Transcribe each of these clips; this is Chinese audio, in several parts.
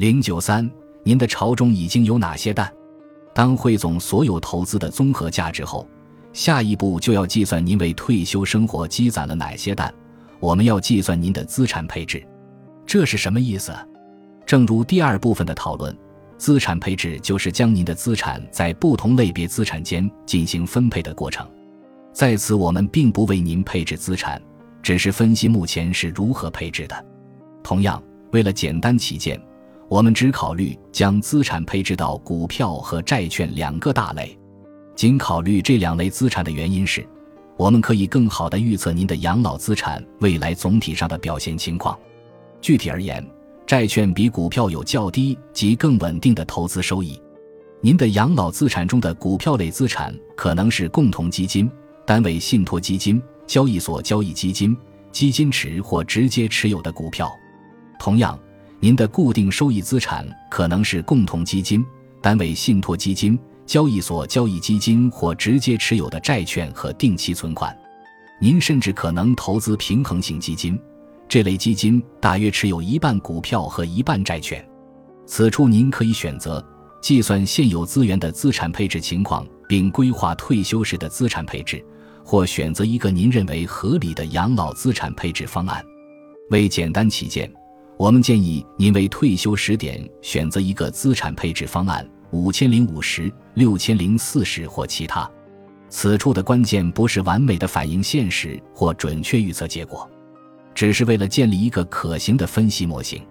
零九三，您的巢中已经有哪些蛋？当汇总所有投资的综合价值后，下一步就要计算您为退休生活积攒了哪些蛋。我们要计算您的资产配置，这是什么意思？正如第二部分的讨论，资产配置就是将您的资产在不同类别资产间进行分配的过程。在此，我们并不为您配置资产，只是分析目前是如何配置的。同样，为了简单起见。我们只考虑将资产配置到股票和债券两个大类，仅考虑这两类资产的原因是，我们可以更好地预测您的养老资产未来总体上的表现情况。具体而言，债券比股票有较低及更稳定的投资收益。您的养老资产中的股票类资产可能是共同基金、单位信托基金、交易所交易基金、基金池或直接持有的股票。同样。您的固定收益资产可能是共同基金、单位信托基金、交易所交易基金或直接持有的债券和定期存款。您甚至可能投资平衡型基金，这类基金大约持有一半股票和一半债券。此处您可以选择计算现有资源的资产配置情况，并规划退休时的资产配置，或选择一个您认为合理的养老资产配置方案。为简单起见。我们建议您为退休时点选择一个资产配置方案：五千零五十、六千零四十或其他。此处的关键不是完美的反映现实或准确预测结果，只是为了建立一个可行的分析模型。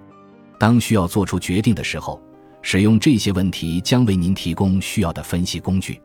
当需要做出决定的时候，使用这些问题将为您提供需要的分析工具。